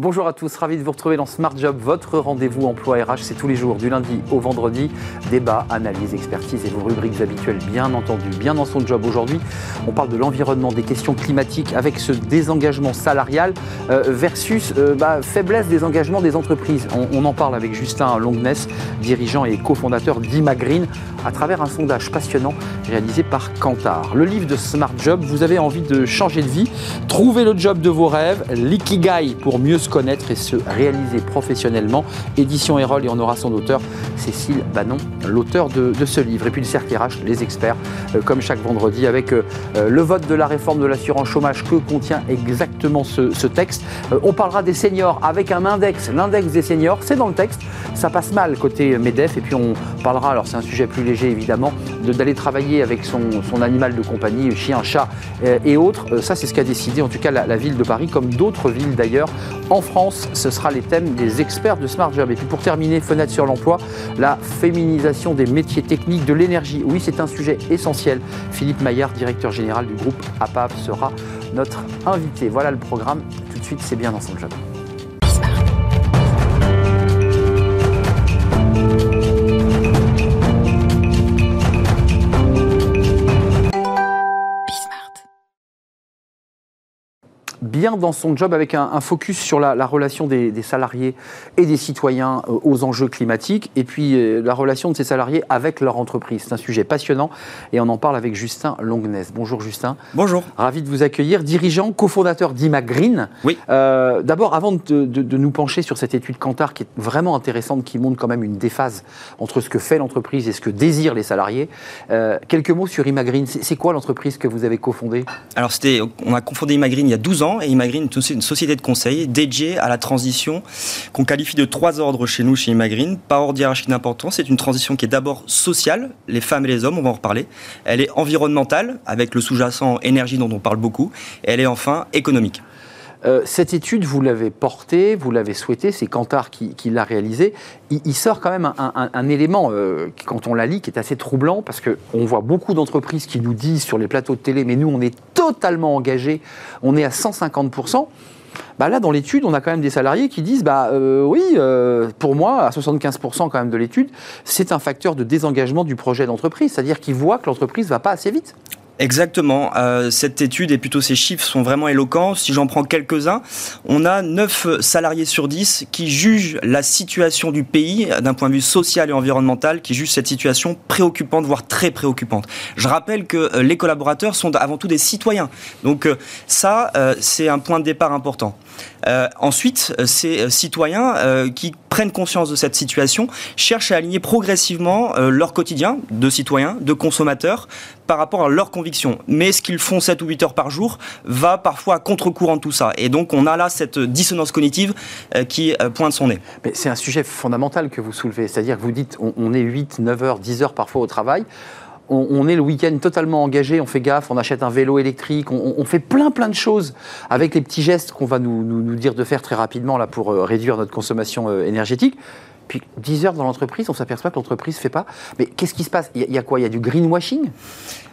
Bonjour à tous, ravi de vous retrouver dans Smart Job, votre rendez-vous emploi RH. C'est tous les jours, du lundi au vendredi. Débat, analyse, expertise et vos rubriques habituelles, bien entendu. Bien dans son job aujourd'hui, on parle de l'environnement, des questions climatiques avec ce désengagement salarial euh, versus euh, bah, faiblesse des engagements des entreprises. On, en parle avec Justin Longness, dirigeant et cofondateur d'Imagreen, à travers un sondage passionnant réalisé par Kantar. Le livre de Smart Job, vous avez envie de changer de vie, trouver le job de vos rêves, l'ikigai pour mieux se connaître et se réaliser professionnellement. Édition Erol et on aura son auteur, Cécile Bannon, l'auteur de, ce livre. Et puis le cercle RH, les experts, euh, comme chaque vendredi, avec euh, euh, le vote de la réforme de l'assurance chômage que contient exactement ce, texte. on parlera des seniors avec un index, l'index des seniors, c'est dans le texte. Ça passe mal côté MEDEF. Et puis on parlera, alors c'est un sujet plus léger évidemment, d'aller travailler avec son, animal de compagnie, chien, chat et autres. ça, c'est ce qu'a décidé en tout cas la, la ville de Paris, comme d'autres villes d'ailleurs, en en France, ce sera les thèmes des experts de Smart Job. Et puis pour terminer, fenêtre sur l'emploi, la féminisation des métiers techniques de l'énergie. Oui, c'est un sujet essentiel. Philippe Maillard, directeur général du groupe APAP, sera notre invité. Voilà le programme. Tout de suite, c'est bien dans son job. Bien dans son job avec un, focus sur la, relation des, salariés et des citoyens euh, aux enjeux climatiques et puis euh, la relation de ces salariés avec leur entreprise. C'est un sujet passionnant et on en parle avec Justin Longness. Bonjour Justin. Bonjour. Ravi de vous accueillir, dirigeant, cofondateur d'Imagreen. Oui. Euh, d'abord, avant de, nous pencher sur cette étude Kantar qui est vraiment intéressante, qui montre quand même une déphase entre ce que fait l'entreprise et ce que désirent les salariés, quelques mots sur Imagreen. C'est quoi l'entreprise que vous avez cofondée? Alors, on a cofondé Imagreen il y a 12 ans et Imagreen est une société de conseil dédiée à la transition qu'on qualifie de trois ordres chez nous, chez Imagreen. Pas ordre hiérarchique d'importance, c'est une transition qui est d'abord sociale, les femmes et les hommes, on va en reparler. Elle est environnementale, avec le sous-jacent énergie dont on parle beaucoup. Et elle est enfin économique. Euh, cette étude, vous l'avez portée, vous l'avez souhaitée, c'est Kantar qui, l'a réalisée. Il, sort quand même un, élément, euh, quand on la lit, qui est assez troublant, parce qu'on voit beaucoup d'entreprises qui nous disent sur les plateaux de télé, mais nous, on est totalement engagés, on est à 150%. Bah là, dans l'étude, on a quand même des salariés qui disent bah euh, oui, pour moi, à 75% quand même de l'étude, c'est un facteur de désengagement du projet d'entreprise, c'est-à-dire qu'ils voient que l'entreprise va pas assez vite. Exactement. Euh, cette étude et plutôt ces chiffres sont vraiment éloquents. Si j'en prends quelques-uns, on a 9 salariés sur 10 qui jugent la situation du pays d'un point de vue social et environnemental, qui jugent cette situation préoccupante, voire très préoccupante. Je rappelle que euh, les collaborateurs sont avant tout des citoyens. Donc euh, ça, c'est un point de départ important. ensuite, ces citoyens qui prennent conscience de cette situation cherchent à aligner progressivement leur quotidien de citoyens, de consommateurs, par rapport à leurs convictions. Mais ce qu'ils font 7 ou 8 heures par jour va parfois à contre-courant de tout ça. Et donc on a là cette dissonance cognitive euh, qui euh, pointe son nez. Mais c'est un sujet fondamental que vous soulevez. C'est-à-dire que vous dites on, est 8, 9 heures, 10 heures parfois au travail. On, est le week-end totalement engagé, on fait gaffe, on achète un vélo électrique, on, fait plein plein de choses avec les petits gestes qu'on va nous, nous, dire de faire très rapidement là pour euh, réduire notre consommation énergétique. Puis 10 heures dans l'entreprise, on s'aperçoit que l'entreprise ne fait pas. Mais qu'est-ce qui se passe? Il y, a quoi? Il y a du greenwashing?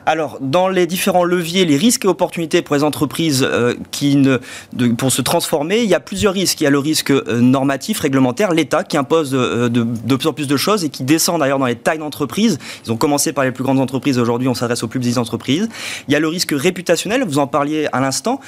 Alors, dans les différents leviers, les risques et opportunités pour les entreprises euh, qui pour se transformer, il y a plusieurs risques. Il y a le risque euh, normatif, réglementaire, l'État qui impose euh, de, plus en plus de choses et qui descend d'ailleurs dans les tailles d'entreprise. Ils ont commencé par les plus grandes entreprises, aujourd'hui on s'adresse aux plus petites entreprises. Il y a le risque réputationnel, vous en parliez à l'instant.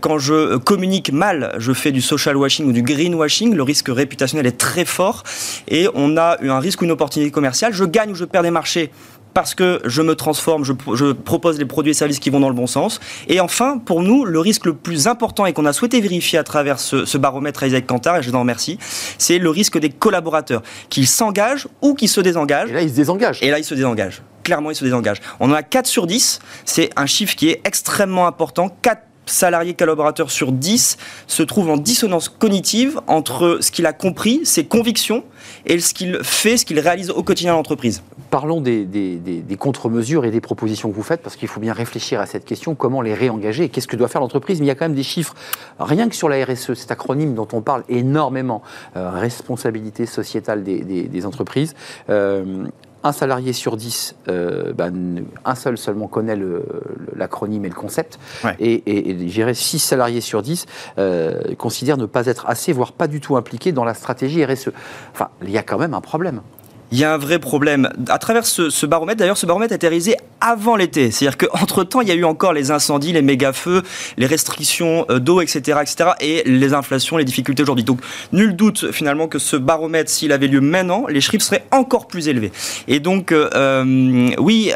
Quand je communique mal, je fais du social washing ou du greenwashing, le risque réputationnel est très fort et on a un risque ou une opportunité commerciale. Je gagne ou je perds des marchés parce que je me transforme, je, propose les produits et services qui vont dans le bon sens. Et enfin, pour nous, le risque le plus important et qu'on a souhaité vérifier à travers ce, baromètre Isaac Cantar, et je vous en remercie, c'est le risque des collaborateurs, qu'ils s'engagent ou qu'ils se désengagent. Et là, ils se désengagent. Et là, ils se désengagent. Clairement, ils se désengagent. On en a 4 sur 10. C'est un chiffre qui est extrêmement important. 4 salarié collaborateur sur 10 se trouve en dissonance cognitive entre ce qu'il a compris, ses convictions, et ce qu'il fait, ce qu'il réalise au quotidien dans l'entreprise. Parlons des, contre-mesures et des propositions que vous faites, parce qu'il faut bien réfléchir à cette question, comment les réengager, qu'est-ce que doit faire l'entreprise, mais il y a quand même des chiffres, rien que sur la RSE, cet acronyme dont on parle énormément, euh, responsabilité sociétale des, entreprises. Euh, un salarié sur dix, euh, bah, un seul seulement connaît l'acronyme et le concept, et, et, j'irais 6 salariés sur 10 euh, considèrent ne pas être assez, voire pas du tout impliqués dans la stratégie RSE. Enfin, il y a quand même un problème il y a un vrai problème. À travers ce, baromètre, d'ailleurs, ce baromètre a été réalisé avant l'été. C'est-à-dire qu'entre-temps, il y a eu encore les incendies, les méga-feux, les restrictions euh, d'eau, etc., etc., et les inflations, les difficultés aujourd'hui. Donc, nul doute, finalement, que ce baromètre, s'il avait lieu maintenant, les chiffres seraient encore plus élevés. Et donc, euh, euh, oui,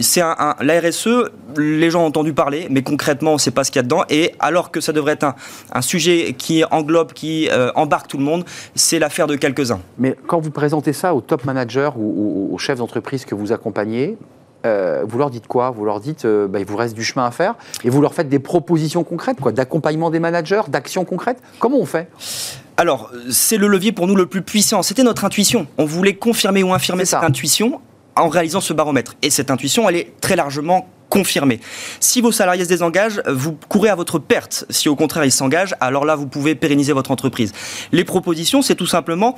c'est un, la RSE, les gens ont entendu parler, mais concrètement, on ne sait pas ce qu'il y a dedans. Et alors que ça devrait être un, un sujet qui englobe, qui embarque tout le monde, c'est l'affaire de quelques-uns. Mais quand vous présentez ça aux top managers ou aux, chefs d'entreprise que vous accompagnez, euh, vous leur dites quoi? Vous leur dites, euh, bah, il vous reste du chemin à faire, et vous leur faites des propositions concrètes, quoi, d'accompagnement des managers, d'actions concrètes? Comment on fait? Alors, c'est le levier pour nous le plus puissant. C'était notre intuition. On voulait confirmer ou infirmer cette intuition en réalisant ce baromètre. Et cette intuition, elle est très largement confirmée. Si vos salariés se désengagent, vous courez à votre perte. Si au contraire ils s'engagent, alors là, vous pouvez pérenniser votre entreprise. Les propositions, c'est tout simplement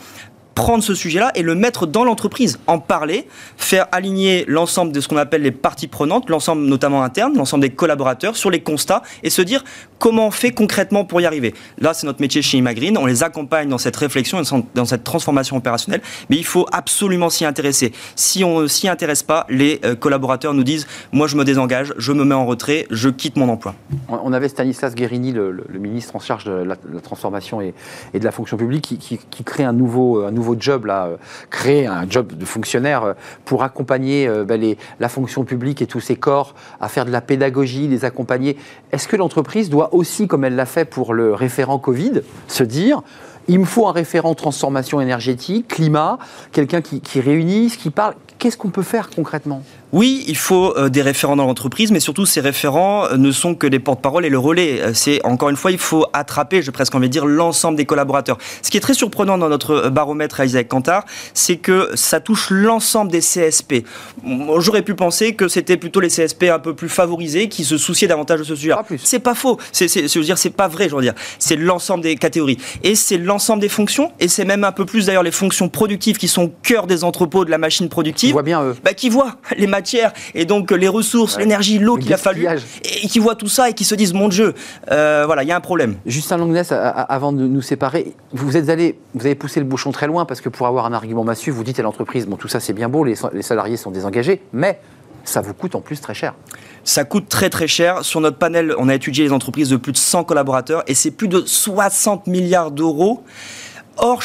prendre ce sujet-là et le mettre dans l'entreprise, en parler, faire aligner l'ensemble de ce qu'on appelle les parties prenantes, l'ensemble notamment interne, l'ensemble des collaborateurs sur les constats et se dire comment on fait concrètement pour y arriver. Là, c'est notre métier chez Imagreen, on les accompagne dans cette réflexion, dans cette transformation opérationnelle, mais il faut absolument s'y intéresser. Si on ne s'y intéresse pas, les euh, collaborateurs nous disent moi je me désengage, je me mets en retrait, je quitte mon emploi. On avait Stanislas Guérini, le, ministre en charge de la, transformation et, de la fonction publique, qui, crée un nouveau nouveau job, là, euh, créer un job de fonctionnaire euh, pour accompagner euh, ben, les, la fonction publique et tous ses corps à faire de la pédagogie, les accompagner. Est-ce que l'entreprise doit aussi, comme elle l'a fait pour le référent Covid, se dire il me faut un référent transformation énergétique, climat, quelqu'un qui, qui réunisse, qui parle. Qu'est-ce qu'on peut faire concrètement? Oui, il faut euh, des référents dans l'entreprise, mais surtout ces référents euh, ne sont que des porte-parole et le relais. Euh, c'est encore une fois, il faut attraper, je presque envie de dire, l'ensemble des collaborateurs. Ce qui est très surprenant dans notre baromètre réalisé avec Kantar, c'est que ça touche l'ensemble des CSP. J'aurais pu penser que c'était plutôt les CSP un peu plus favorisés qui se souciaient davantage de ce sujet. C'est pas faux. C'est, je veux dire, c'est pas vrai. Je veux dire, c'est l'ensemble des catégories et c'est l'ensemble des fonctions et c'est même un peu plus d'ailleurs les fonctions productives qui sont au cœur des entrepôts de la machine productive. Qui voient bien eux. Bah, qui voient les et donc les ressources, l'énergie, l'eau qu'il a fallu, et qui voient tout ça et qui se disent mon Dieu, euh, voilà, il y a un problème. Justin Longness, avant de nous séparer, vous êtes allé, vous avez poussé le bouchon très loin parce que pour avoir un argument massif, vous dites à l'entreprise, bon tout ça c'est bien beau, les, les salariés sont désengagés, mais ça vous coûte en plus très cher. Ça coûte très très cher. Sur notre panel, on a étudié les entreprises de plus de 100 collaborateurs et c'est plus de 60 milliards d'euros hors,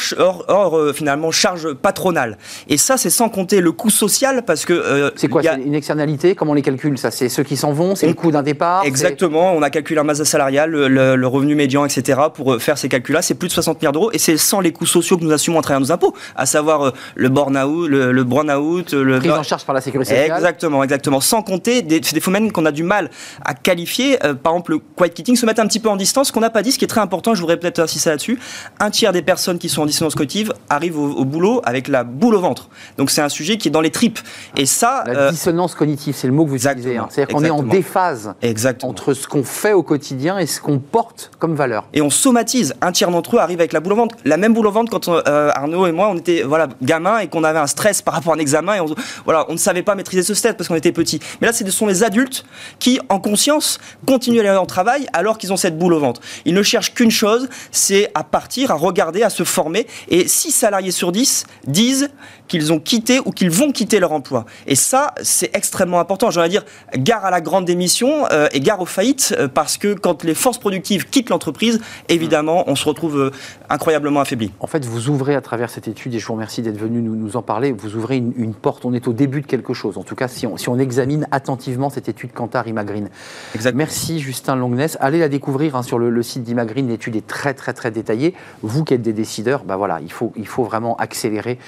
hors, euh, finalement charge patronale. Et ça, c'est sans compter le coût social parce que. Euh, c'est quoi Une externalité? Comment on les calcule Ça, c'est ceux qui s'en vont C'est le coût d'un départ Exactement. On a calculé la masse salariale, le, revenu médian, etc. pour euh, faire ces calculs-là. C'est plus de 60 milliards d'euros et c'est sans les coûts sociaux que nous assumons à travers nos impôts, à savoir le burn-out, le, le burn-out, le. Prise en charge par la sécurité sociale. Exactement, exactement. Sans compter des, des phénomènes qu'on a du mal à qualifier. par exemple, le quiet quitting, se mettre un petit peu en distance. Ce qu'on n'a pas dit, ce qui est très important, je voudrais peut-être insister là-dessus. Un tiers des personnes qui sont en dissonance cognitive arrivent au, boulot avec la boule au ventre. Donc c'est un sujet qui est dans les tripes. Et ça. La euh, dissonance cognitive, c'est le mot que vous utilisez. Hein. C'est-à-dire qu'on est en déphase entre ce qu'on fait au quotidien et ce qu'on porte comme valeur. Et on somatise. Un tiers d'entre eux arrive avec la boule au ventre. La même boule au ventre quand euh, Arnaud et moi, on était voilà, gamins et qu'on avait un stress par rapport à un examen et on, voilà, on ne savait pas maîtriser ce stress parce qu'on était petit. Mais là, ce sont les adultes qui, en conscience, continuent à aller en travail alors qu'ils ont cette boule au ventre. Ils ne cherchent qu'une chose, c'est à partir, à regarder, à se former et 6 salariés sur 10 disent qu'ils ont quitté ou qu'ils vont quitter leur emploi. Et ça, c'est extrêmement important. J'aimerais dire gare à la grande démission euh, et gare aux faillites, euh, parce que quand les forces productives quittent l'entreprise, évidemment, on se retrouve euh, incroyablement affaibli. En fait, vous ouvrez à travers cette étude, et je vous remercie d'être venu nous, nous, en parler, vous ouvrez une, porte, on est au début de quelque chose. En tout cas, si on, si on examine attentivement cette étude Kantar Imagreen. Exact. Merci Justin Longness. Allez la découvrir hein, sur le, site d'Imagreen, l'étude est très très très détaillée. Vous qui êtes des décideurs, bah voilà, il faut, il faut vraiment accélérer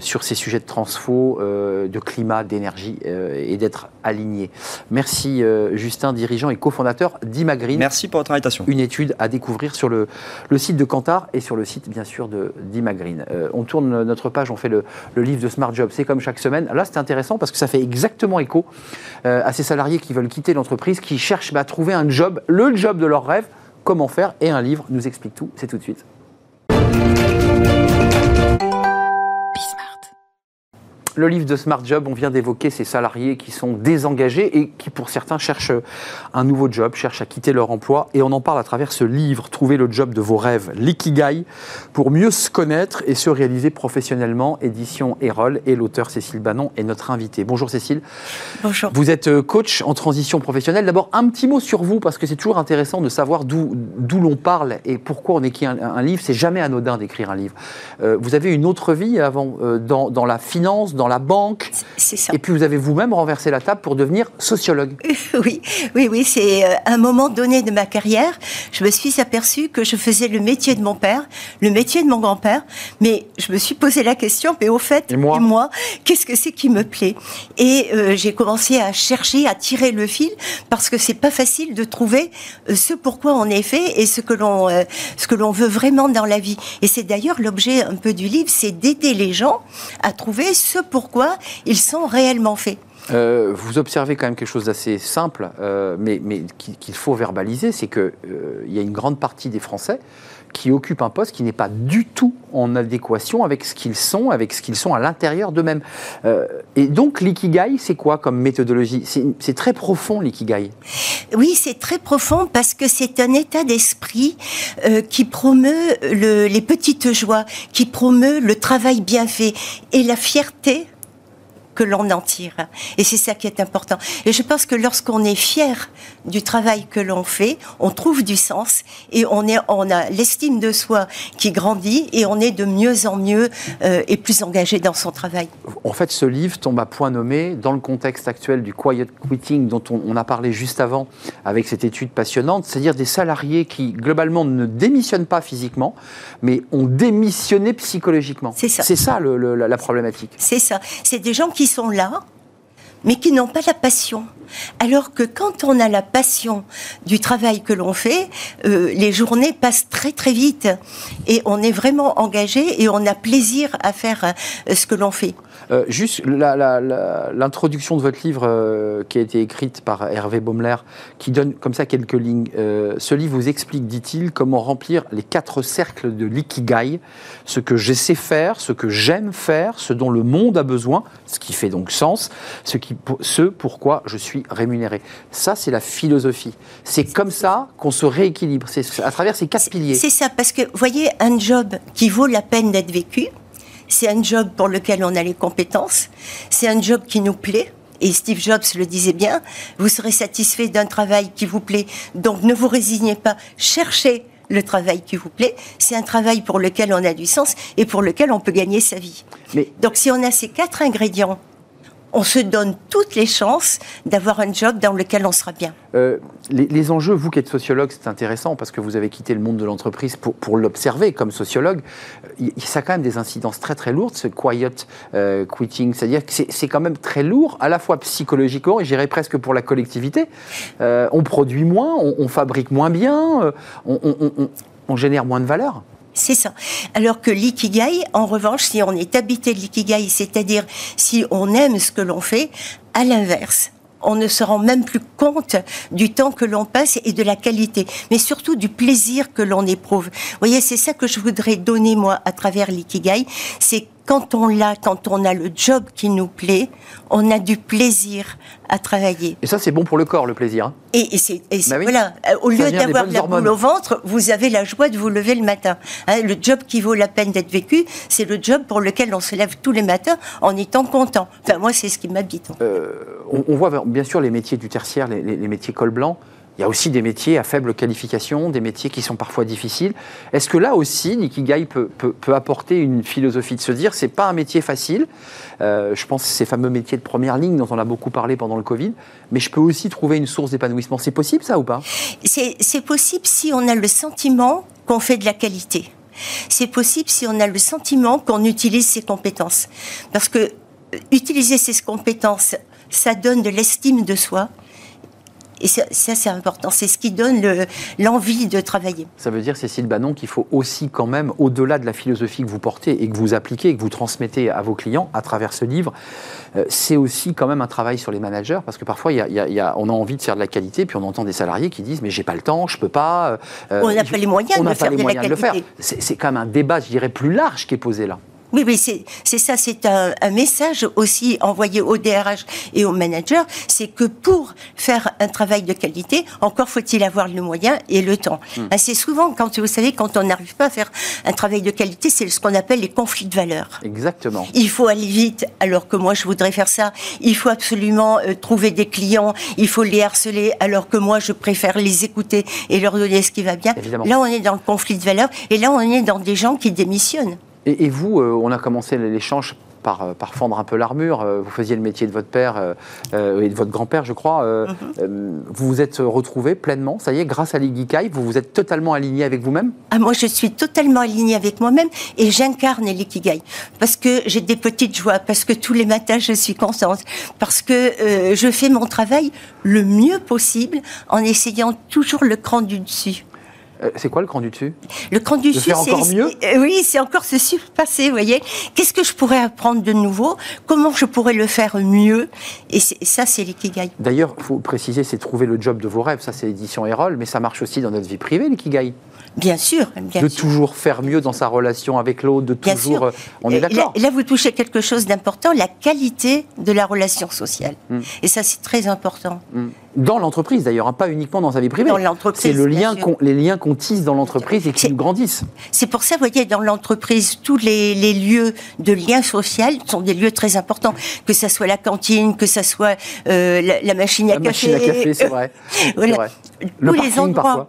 sur sur ces sujets de transfo, euh, de climat, d'énergie euh, et d'être aligné. Merci euh, Justin, dirigeant et cofondateur d'Imagreen. Merci pour votre invitation. Une étude à découvrir sur le, le site de Kantar et sur le site bien sûr d'Imagreen. on tourne notre page, on fait le, le livre de Smart Job. C'est comme chaque semaine. Là, c'est intéressant parce que ça fait exactement écho à ces salariés qui veulent quitter l'entreprise, qui cherchent bah, à trouver un job, le job de leur rêve. Comment faire Et un livre nous explique tout. C'est tout de suite. Le livre de Smart Job, on vient d'évoquer ces salariés qui sont désengagés et qui, pour certains, cherchent un nouveau job, cherchent à quitter leur emploi. Et on en parle à travers ce livre, Trouver le job de vos rêves, l'Ikigai, pour mieux se connaître et se réaliser professionnellement, édition Erol. Et l'auteur Cécile Bannon est notre invitée. Bonjour Cécile. Bonjour. Vous êtes euh, coach en transition professionnelle. D'abord, un petit mot sur vous, parce que c'est toujours intéressant de savoir d'où l'on parle et pourquoi on écrit un, un livre. C'est jamais anodin d'écrire un livre. Euh, vous avez une autre vie avant, euh, dans, dans la finance, dans dans la banque. C'est ça. Et puis vous avez vous-même renversé la table pour devenir sociologue. Oui, oui, oui. C'est euh, un moment donné de ma carrière. Je me suis aperçue que je faisais le métier de mon père, le métier de mon grand-père. Mais je me suis posé la question, mais au fait, et moi, qu'est-ce que c'est qui me plaît? Et euh, j'ai commencé à chercher, à tirer le fil, parce que c'est pas facile de trouver euh, ce pourquoi on est fait et ce que l'on ce que l'on veut vraiment dans la vie. Et c'est d'ailleurs l'objet un peu du livre, c'est d'aider les gens à trouver ce pourquoi ils sont réellement faits. Euh, vous observez quand même quelque chose d'assez simple, euh, mais, mais qu'il faut verbaliser, c'est qu'il euh, y a une grande partie des Français qui occupent un poste qui n'est pas du tout en adéquation avec ce qu'ils sont, avec ce qu'ils sont à l'intérieur d'eux-mêmes. et donc l'ikigai, c'est quoi comme méthodologie? C'est très profond l'ikigai. Oui, c'est très profond parce que c'est un état d'esprit qui promeut le, les petites joies, qui promeut le travail bien fait et la fierté que l'on en tire. Et c'est ça qui est important. Et je pense que lorsqu'on est fier du travail que l'on fait, on trouve du sens et on, est, on a l'estime de soi qui grandit et on est de mieux en mieux euh, et plus engagé dans son travail. En fait, ce livre tombe à point nommé dans le contexte actuel du quiet quitting dont on, on a parlé juste avant avec cette étude passionnante, c'est-à-dire des salariés qui globalement ne démissionnent pas physiquement, mais ont démissionné psychologiquement. C'est ça. C'est ça le, la, la problématique. C'est ça. C'est des gens qui sont là, mais qui n'ont pas la passion. Alors que quand on a la passion du travail que l'on fait, euh, les journées passent très très vite et on est vraiment engagé et on a plaisir à faire euh, ce que l'on fait. Euh, juste l'introduction de votre livre qui a été écrite par Hervé Baumler, qui donne comme ça quelques lignes. ce livre vous explique, dit-il, comment remplir les quatre cercles de l'ikigai, ce que je sais faire, ce que j'aime faire, ce dont le monde a besoin, ce qui fait donc sens, ce, qui, ce pourquoi je suis rémunéré. Ça, c'est la philosophie. C'est comme ça qu'on se rééquilibre, c'est à travers ces quatre piliers. C'est ça, parce que, voyez, un job qui vaut la peine d'être vécu, c'est un job pour lequel on a les compétences, c'est un job qui nous plaît, et Steve Jobs le disait bien, vous serez satisfait d'un travail qui vous plaît, donc ne vous résignez pas, cherchez le travail qui vous plaît, c'est un travail pour lequel on a du sens et pour lequel on peut gagner sa vie. Mais... Donc si on a ces quatre ingrédients on se donne toutes les chances d'avoir un job dans lequel on sera bien. Euh, les, enjeux, vous qui êtes sociologue, c'est intéressant parce que vous avez quitté le monde de l'entreprise pour, l'observer comme sociologue. Ça a quand même des incidences très très lourdes, ce quiet euh, quitting, c'est-à-dire que c'est quand même très lourd, à la fois psychologiquement et j'irais presque pour la collectivité. Euh, on produit moins, on, fabrique moins bien, on génère moins de valeur. C'est ça. Alors que l'ikigai, en revanche, si on est habité de l'ikigai, c'est-à-dire si on aime ce que l'on fait, à l'inverse, on ne se rend même plus compte du temps que l'on passe et de la qualité, mais surtout du plaisir que l'on éprouve. Vous voyez, c'est ça que je voudrais donner, moi, à travers l'ikigai, c'est quand on l'a, quand on a le job qui nous plaît, on a du plaisir à travailler. Et ça, c'est bon pour le corps, le plaisir. Hein. et, c'est, bah voilà, euh, au lieu d'avoir la boule au ventre, vous avez la joie de vous lever le matin. Hein, le job qui vaut la peine d'être vécu, c'est le job pour lequel on se lève tous les matins en étant content. Enfin, moi, c'est ce qui m'habite. Euh, on, voit bien sûr les métiers du tertiaire, les, les métiers col blanc. Il y a aussi des métiers à faible qualification, des métiers qui sont parfois difficiles. Est-ce que là aussi, Nikigai peut, peut, apporter une philosophie de se dire, c'est pas un métier facile. Euh, je pense à ces fameux métiers de première ligne dont on a beaucoup parlé pendant le Covid, mais je peux aussi trouver une source d'épanouissement. C'est possible ça ou pas? C'est possible si on a le sentiment qu'on fait de la qualité. C'est possible si on a le sentiment qu'on utilise ses compétences. Parce que euh, utiliser ses compétences, ça donne de l'estime de soi et ça, c'est important. C'est ce qui donne l'envie de travailler. Ça veut dire, Cécile Bannon, qu'il faut aussi quand même, au-delà de la philosophie que vous portez et que vous appliquez et que vous transmettez à vos clients à travers ce livre, euh, c'est aussi quand même un travail sur les managers parce que parfois, y y a, on a envie de faire de la qualité, puis on entend des salariés qui disent mais j'ai pas le temps, je peux pas. Euh, on n'a pas les moyens, de, faire de, la qualité. C'est quand même un débat, je dirais, plus large qui est posé là. Oui, oui, c'est ça, c'est un, message aussi envoyé au DRH et aux managers, c'est que pour faire un travail de qualité, encore faut-il avoir le moyen et le temps. Hmm. C'est souvent, quand vous savez, quand on n'arrive pas à faire un travail de qualité, c'est ce qu'on appelle les conflits de valeurs. Exactement. Il faut aller vite, alors que moi je voudrais faire ça. Il faut absolument euh, trouver des clients, il faut les harceler, alors que moi je préfère les écouter et leur donner ce qui va bien. Là, on est dans le conflit de valeurs et là, on est dans des gens qui démissionnent. Et, vous, euh, on a commencé l'échange par, euh, par, fendre un peu l'armure. Euh, vous faisiez le métier de votre père et de votre grand-père, je crois. Mhm. Vous vous êtes retrouvé pleinement, ça y est, grâce à l'Ikigai, vous vous êtes totalement aligné avec vous-même? Ah, Moi, je suis totalement aligné avec moi-même et j'incarne l'Ikigai. Parce que j'ai des petites joies, parce que tous les matins, je suis contente, parce que je fais mon travail le mieux possible en essayant toujours le cran du dessus. Euh, c'est quoi le cran du dessus? Le cran du dessus, c'est encore mieux? Euh, oui, c'est encore se surpasser. Vous voyez, qu'est-ce que je pourrais apprendre de nouveau? Comment je pourrais le faire mieux? Et ça, c'est l'ikigai. D'ailleurs, il faut préciser, c'est trouver le job de vos rêves. Ça, c'est l'édition Erol, mais ça marche aussi dans notre vie privée, l'ikigai. Bien sûr. de toujours faire mieux dans sa relation avec l'autre, de toujours. Euh, on est d'accord. Là, là, vous touchez quelque chose d'important, la qualité de la relation sociale. Hmm. Et ça, c'est très important. Hmm. Dans l'entreprise d'ailleurs, hein, pas uniquement dans sa vie privée. Dans l'entreprise. C'est le lien les liens qu'on tisse dans l'entreprise et qui nous grandissent. C'est pour ça, vous voyez, dans l'entreprise, tous les, les, lieux de lien social sont des lieux très importants. Que ça soit la cantine, que ça soit euh, la, machine à la café. Machine à café, c'est vrai. vrai. Le Tous les endroits. Parfois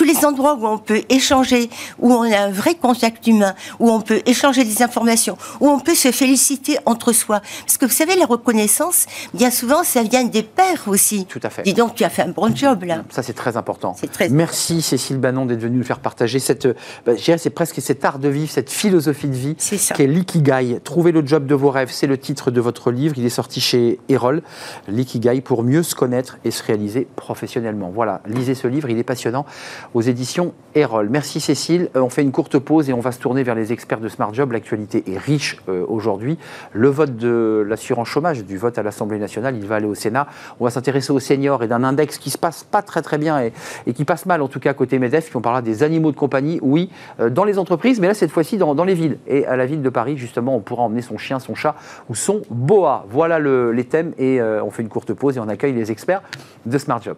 tous les endroits où on peut échanger, où on a un vrai contact humain, où on peut échanger des informations, où on peut se féliciter entre soi. Parce que vous savez, la reconnaissance, bien souvent, ça vient des pères aussi. Tout à fait. Dis donc, tu as fait un bon job là. Ça, c'est très important. Très Merci Cécile Bannon d'être venue nous faire partager cette, bah, c'est presque cet art de vivre, cette philosophie de vie qui est l'ikigai. Trouver le job de vos rêves, c'est le titre de votre livre. Il est sorti chez Erol. L'ikigai pour mieux se connaître et se réaliser professionnellement. Voilà, lisez ce livre, il est passionnant aux éditions Erol. Merci Cécile. Euh, on fait une courte pause et on va se tourner vers les experts de Smart Job. L'actualité est riche euh, aujourd'hui. Le vote de l'assurance chômage, du vote à l'Assemblée nationale, il va aller au Sénat. On va s'intéresser aux seniors et d'un index qui se passe pas très très bien et, qui passe mal en tout cas côté MEDEF. Puis on parlera des animaux de compagnie, oui, euh, dans les entreprises, mais là cette fois-ci dans, les villes. Et à la ville de Paris, justement, on pourra emmener son chien, son chat ou son boa. Voilà les thèmes et on fait une courte pause et on accueille les experts de Smart Job.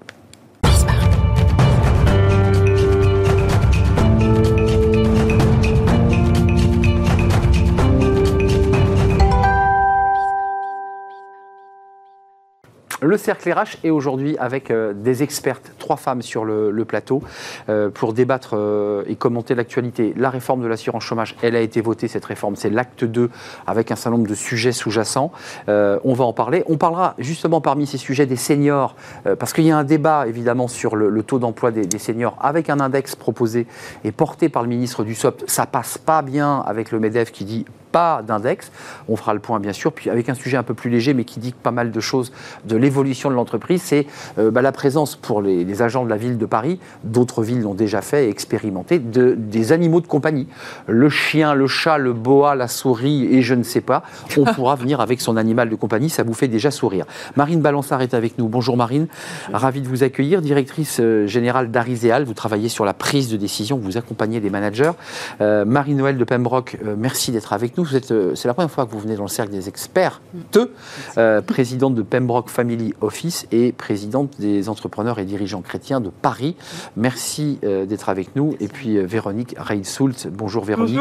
Le cercle RH est aujourd'hui avec euh, des expertes, trois femmes sur le, plateau, euh, pour débattre euh, et commenter l'actualité. La réforme de l'assurance chômage, elle a été votée, cette réforme, c'est l'acte 2, avec un certain nombre de sujets sous-jacents. on va en parler. On parlera justement parmi ces sujets des seniors, parce qu'il y a un débat évidemment sur le, taux d'emploi des, des, seniors, avec un index proposé et porté par le ministre du SOP. Ça passe pas bien avec le MEDEF qui dit pas d'index. On fera le point, bien sûr. Puis avec un sujet un peu plus léger, mais qui dit pas mal de choses de l'évolution de l'entreprise, c'est euh, bah, la présence pour les, agents de la ville de Paris, d'autres villes l'ont déjà fait et expérimenté, de, des animaux de compagnie. Le chien, le chat, le boa, la souris et je ne sais pas. On pourra venir avec son animal de compagnie. Ça vous fait déjà sourire. Marine Balançard est avec nous. Bonjour Marine. Ravie de vous accueillir. Directrice euh, générale d'Ariséal. Vous travaillez sur la prise de décision. Vous accompagnez les managers. Euh, Marie-Noël de Pembroke, merci d'être avec nous. Euh, c'est la première fois que vous venez dans le cercle des experts, euh, présidente de Pembroke Family Office et présidente des entrepreneurs et dirigeants chrétiens de Paris. Merci euh, d'être avec nous. Et puis Véronique Reitsoult, bonjour Véronique,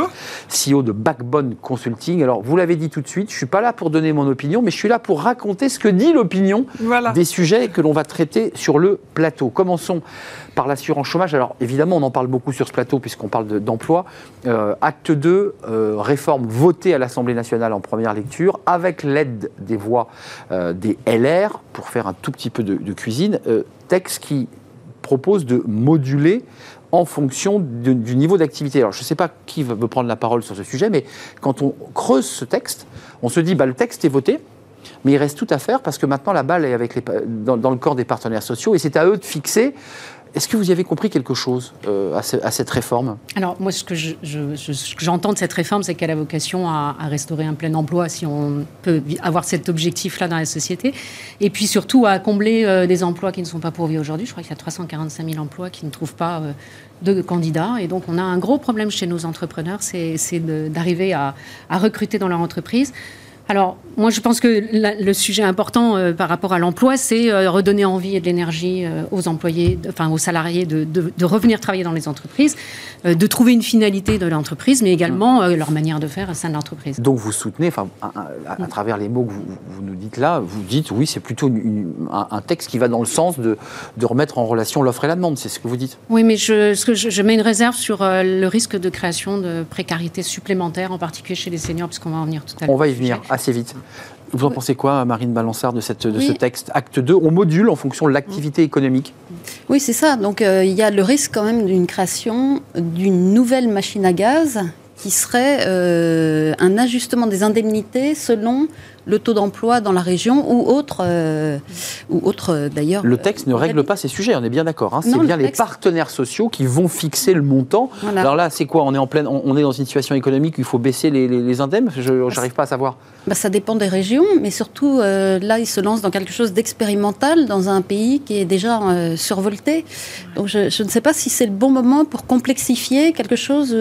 CEO de Backbone Consulting. Alors, vous l'avez dit tout de suite, je ne suis pas là pour donner mon opinion, mais je suis là pour raconter ce que dit l'opinion des sujets que l'on va traiter sur le plateau. Commençons par l'assurance chômage. Alors évidemment, on en parle beaucoup sur ce plateau puisqu'on parle d'emploi. Acte 2, euh, réforme votée à l'Assemblée nationale en première lecture avec l'aide des voix euh, des LR pour faire un tout petit peu de, cuisine. texte qui propose de moduler en fonction du niveau d'activité. Alors je ne sais pas qui veut prendre la parole sur ce sujet, mais quand on creuse ce texte, on se dit bah, le texte est voté, mais il reste tout à faire parce que maintenant la balle est avec les, dans, le corps des partenaires sociaux et c'est à eux de fixer Est-ce que vous y avez compris quelque chose euh, à, cette réforme? Alors, moi, ce que, j'entends de cette réforme, c'est qu'elle a vocation à, restaurer un plein emploi, si on peut avoir cet objectif-là dans la société. Et puis surtout à combler euh, des emplois qui ne sont pas pourvus aujourd'hui. Je crois qu'il y a 345 000 emplois qui ne trouvent pas euh, de candidats. Et donc, on a un gros problème chez nos entrepreneurs, c'est d'arriver à, à recruter dans leur entreprise. Alors, moi, je pense que le sujet important euh, par rapport à l'emploi, c'est euh, redonner envie et de l'énergie euh, aux employés, enfin aux salariés de, revenir travailler dans les entreprises, de trouver une finalité de l'entreprise, mais également leur manière de faire au sein de l'entreprise. Donc, vous soutenez, enfin, à, travers les mots que vous, nous dites là, vous dites oui, c'est plutôt un, texte qui va dans le sens de, remettre en relation l'offre et la demande, c'est ce que vous dites. Oui, mais je, ce que je, mets une réserve sur le risque de création de précarité supplémentaire, en particulier chez les seniors, puisqu'on va en venir tout à l'heure. On va y venir assez vite. Vous en pensez quoi, Marine Balançard, de, cette, de ce texte Acte 2, on module en fonction de l'activité économique? Oui, c'est ça. Donc euh, il y a le risque quand même d'une création d'une nouvelle machine à gaz qui serait euh, un ajustement des indemnités selon le taux d'emploi dans la région ou autre, euh, ou autre euh, d'ailleurs. Le texte ne règle pas ces sujets, on est bien d'accord. Hein. C'est bien les partenaires sociaux qui vont fixer le montant. Alors là, c'est quoi? On est en pleine, on est dans une situation économique où il faut baisser les, les, indemnes? Je n'arrive pas à savoir. Bah, ça dépend des régions, mais surtout euh, là, ils se lancent dans quelque chose d'expérimental dans un pays qui est déjà survolté. Donc je, je, ne sais pas si c'est le bon moment pour complexifier quelque chose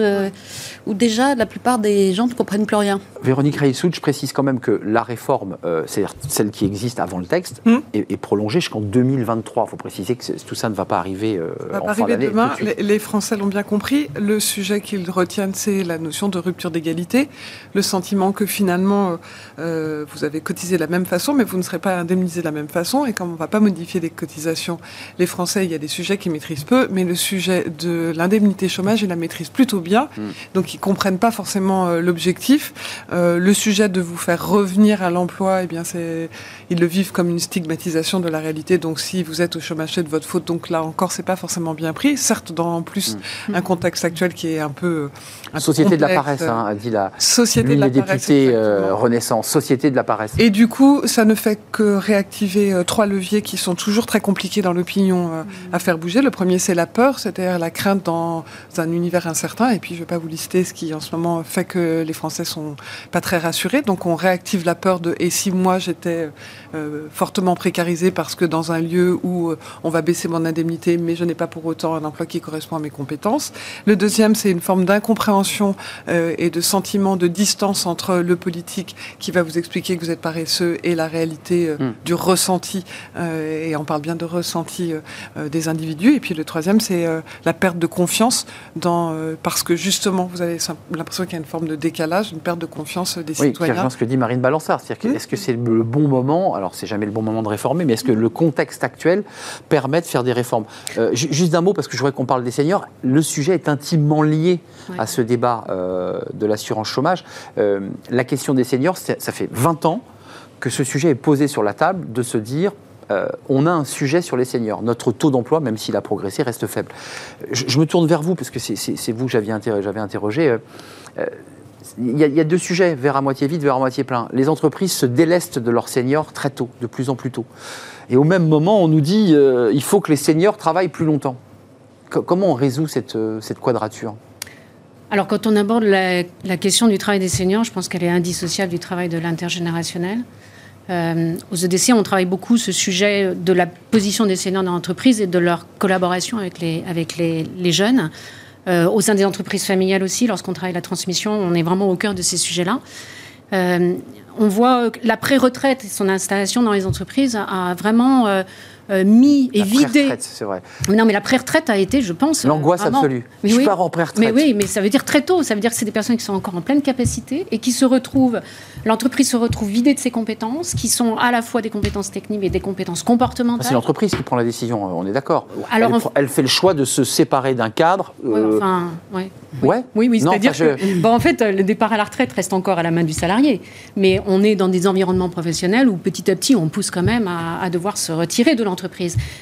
où déjà la plupart des gens ne comprennent plus rien. Véronique Reissoud, je précise quand même que la réforme, euh, c'est-à-dire celle qui existe avant le texte, hmm. est, prolongée jusqu'en 2023. Il faut préciser que tout ça ne va pas arriver euh, va pas arriver demain. Les, Français l'ont bien compris. Le sujet qu'ils retiennent, c'est la notion de rupture d'égalité, le sentiment que finalement euh, vous avez cotisé de la même façon, mais vous ne serez pas indemnisé de la même façon. Et comme on ne va pas modifier les cotisations, les Français, il y a des sujets qu'ils maîtrisent peu, mais le sujet de l'indemnité chômage, ils la maîtrisent plutôt bien. Hmm. Donc ils comprennent pas forcément l'objectif. le sujet de vous faire revenir à l'emploi, eh bien, c'est, ils le vivent comme une stigmatisation de la réalité. Donc, si vous êtes au chômage, c'est de votre faute. Donc là encore, c'est pas forcément bien pris. Certes, dans en plus mm. un contexte actuel qui est un peu un société de la paresse, hein, a dit la société de la euh, Renaissance, société de la paresse. Et du coup, ça ne fait que réactiver euh, trois leviers qui sont toujours très compliqués dans l'opinion euh, à faire bouger. Le premier, c'est la peur, c'est-à-dire la crainte dans un univers incertain. Et puis, je vais pas vous lister ce qui en ce moment fait que les Français sont pas très rassurés. Donc, on réactive la peur et si moi j'étais euh, fortement précarisé parce que dans un lieu où euh, on va baisser mon indemnité, mais je n'ai pas pour autant un emploi qui correspond à mes compétences? Le deuxième, c'est une forme d'incompréhension euh, et de sentiment de distance entre le politique qui va vous expliquer que vous êtes paresseux et la réalité hmm. du ressenti, et on parle bien de ressenti des individus. Et puis le troisième, c'est la perte de confiance dans, parce que justement, vous avez l'impression qu'il y a une forme de décalage, une perte de confiance des oui, citoyens. ce que dit Marine Balançard. Est-ce que c'est le bon moment Alors, c'est jamais le bon moment de réformer, mais est-ce que le contexte actuel permet de faire des réformes? Euh, Juste d'un mot, parce que je voudrais qu'on parle des seniors. Le sujet est intimement lié à ce débat euh, de l'assurance chômage. Euh, la question des seniors, ça fait 20 ans que ce sujet est posé sur la table, de se dire on a un sujet sur les seniors. Notre taux d'emploi, même s'il a progressé, reste faible. Je, me tourne vers vous, parce que c'est vous que j'avais interrogé il y, a, deux sujets, verre à moitié vide, verre à moitié plein. Les entreprises se délestent de leurs seniors très tôt, de plus en plus tôt. Et au même moment, on nous dit euh, il faut que les seniors travaillent plus longtemps. comment on résout cette, euh, cette quadrature? Alors, quand on aborde la, question du travail des seniors, je pense qu'elle est indissociable du travail de l'intergénérationnel. Euh, aux EDC, on travaille beaucoup ce sujet de la position des seniors dans l'entreprise et de leur collaboration avec les, jeunes. Euh, au sein des entreprises familiales aussi, lorsqu'on travaille la transmission, on est vraiment au cœur de ces sujets-là. Euh, on voit la pré-retraite et son installation dans les entreprises a vraiment mis et vidé. c'est vrai. Non, mais la pré-retraite a été, je pense. L'angoisse absolue. Mais je oui, pars en pré-retraite. Mais oui, mais ça veut dire très tôt. Ça veut dire que c'est des personnes qui sont encore en pleine capacité et qui se retrouvent. L'entreprise se retrouve vidée de ses compétences, qui sont à la fois des compétences techniques et des compétences comportementales. C'est l'entreprise qui prend la décision, on est d'accord. Alors, elle, fait le choix de se séparer d'un cadre. Euh, enfin, ouais. Ouais? Oui, oui, c'est-à-dire que, bon, en fait, le départ à la retraite reste encore à la main du salarié. Mais mais on est dans des environnements professionnels où petit à petit, on pousse quand même à, devoir se retirer de l'entreprise.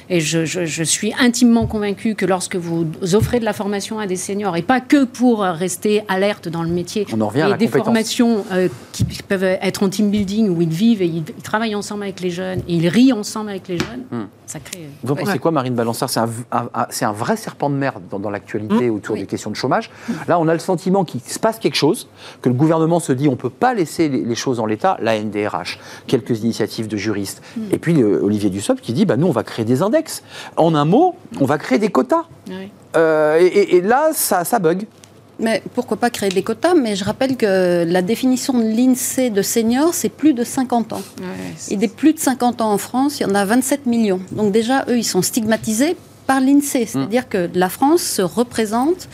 Et je, suis intimement convaincue que lorsque vous offrez de la formation à des seniors, et pas que pour rester alerte dans le métier, on en revient à des formations euh, qui peuvent être en team building où ils vivent et ils, travaillent ensemble avec les jeunes et ils rient ensemble avec les jeunes, hmm. ça crée. Vous en pensez quoi, Marine Balançard C'est un, vrai serpent de mer dans, l'actualité hmm. autour des questions de chômage. Là, on a le sentiment qu'il se passe quelque chose, que le gouvernement se dit on ne peut pas laisser les, choses en l'état. La NDRH, quelques initiatives de juristes. Hmm. Et puis Olivier Dussopt qui dit bah, nous, on va créer des index. En un mot, on va créer des quotas. Euh, et, là, ça, ça bug. Mais pourquoi pas créer des quotas? Mais je rappelle que la définition de l'INSEE de senior, c'est plus de 50 ans. et des plus de 50 ans en France, il y en a 27 millions. Donc déjà, eux, ils sont stigmatisés par l'INSEE. C'est-à-dire que la France se représente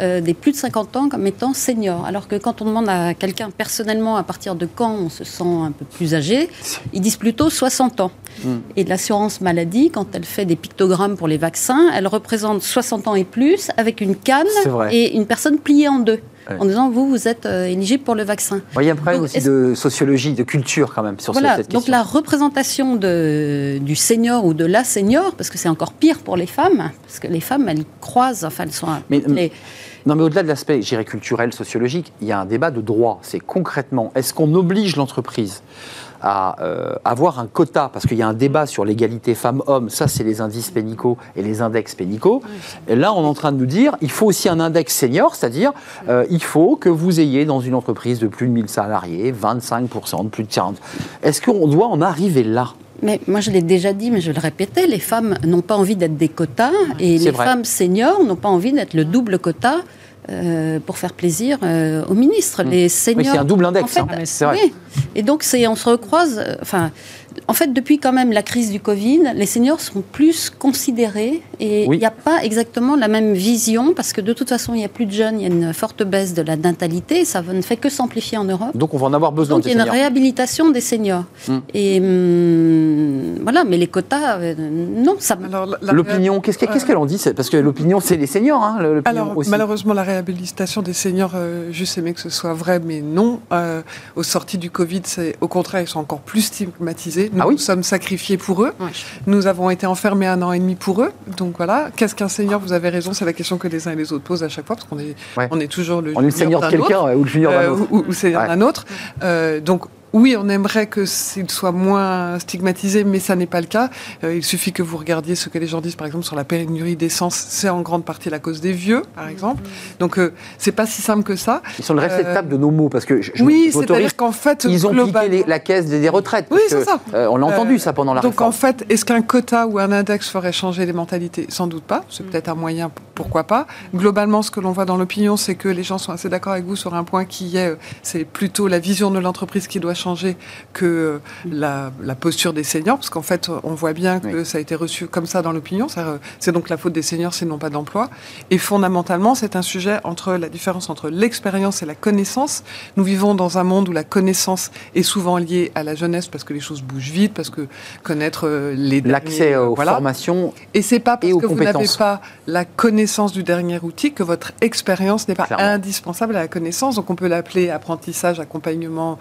euh, des plus de 50 ans comme étant seniors. Alors que quand on demande à quelqu'un personnellement à partir de quand on se sent un peu plus âgé, ils disent plutôt 60 ans. Hmm. Et l'assurance maladie, quand elle fait des pictogrammes pour les vaccins, elle représente 60 ans et plus avec une canne et une personne pliée en deux. En disant vous, vous êtes euh, éligible pour le vaccin. Il y a un problème aussi de sociologie, de culture quand même sur voilà, cette question. Donc la représentation de, du senior ou de la senior, parce que c'est encore pire pour les femmes, parce que les femmes, elles croisent, enfin elles sont... Mais, non, mais au-delà de l'aspect, culturel, sociologique, il y a un débat de droit. C'est concrètement, est-ce qu'on oblige l'entreprise à euh, avoir un quota, parce qu'il y a un débat sur l'égalité femmes-hommes, ça c'est les indices pénicaux et les index pénicaux. Et là, on est en train de nous dire, il faut aussi un index senior, c'est-à-dire euh, il faut que vous ayez dans une entreprise de plus de 1000 salariés 25% de plus de 40. Est-ce qu'on doit en arriver là? Mais moi, je l'ai déjà dit, mais je le répétais, les femmes n'ont pas envie d'être des quotas et les femmes seniors n'ont pas envie d'être le double quota euh, pour faire plaisir euh, aux ministres. Hmm. Les seniors. Mais c'est un double index, en fait, hein. c'est vrai. Et donc, on se recroise. Euh, enfin, en fait, depuis quand même la crise du Covid, les seniors sont plus considérés et il n'y a pas exactement la même vision parce que de toute façon, il n'y a plus de jeunes, il y a une forte baisse de la natalité, ça ne fait que s'amplifier en Europe. Donc on va en avoir besoin. Donc il y a une réhabilitation des seniors. Hmm. Et hum, voilà, mais les quotas, euh, non. Ça... L'opinion, qu'est-ce qu'elle en dit Parce que l'opinion, c'est les seniors. Hein, Alors malheureusement, la réhabilitation des seniors, euh, juste aimé que ce soit vrai, mais non. Euh, aux sorties du Covid, au contraire, ils sont encore plus stigmatisés nous ah sommes sacrifiés pour eux. Nous avons été enfermés un an et demi pour eux. Donc voilà, qu'est-ce qu'un seigneur Vous avez raison, c'est la question que les uns et les autres posent à chaque fois, parce qu'on est, on est toujours le, on est seigneur de quelqu'un ou le junior d'un euh, autre. ou, le seigneur d'un autre. Euh, donc oui, on aimerait que qu'il soit moins stigmatisé, mais ça n'est pas le cas. Euh, il suffit que vous regardiez ce que les gens disent, par exemple, sur la pénurie d'essence. C'est en grande partie la cause des vieux, par exemple. Donc, euh, c'est pas si simple que ça. Ils sont le réceptacle euh, de nos mots, parce que je, oui, c'est-à-dire qu'en fait, ils ont piqué la caisse des, retraites. Oui, c'est ça. on l'a entendu ça pendant la donc, réforme. Donc, en fait, est-ce qu'un quota ou un index ferait changer les mentalités? Sans doute pas. C'est peut-être un moyen, pourquoi pas. Globalement, ce que l'on voit dans l'opinion, c'est que les gens sont assez d'accord avec vous sur un point qui est, c'est plutôt la vision de l'entreprise qui doit changer que la, posture des seniors, parce qu'en fait, on voit bien que ça a été reçu comme ça dans l'opinion. C'est donc la faute des seniors, c'est non pas d'emploi. Et fondamentalement, c'est un sujet entre la différence entre l'expérience et la connaissance. Nous vivons dans un monde où la connaissance est souvent liée à la jeunesse parce que les choses bougent vite, parce que connaître euh, les l'accès aux formations et c'est pas parce que vous n'avez pas la connaissance du dernier outil que votre expérience n'est pas indispensable à la connaissance. Donc on peut l'appeler apprentissage, accompagnement,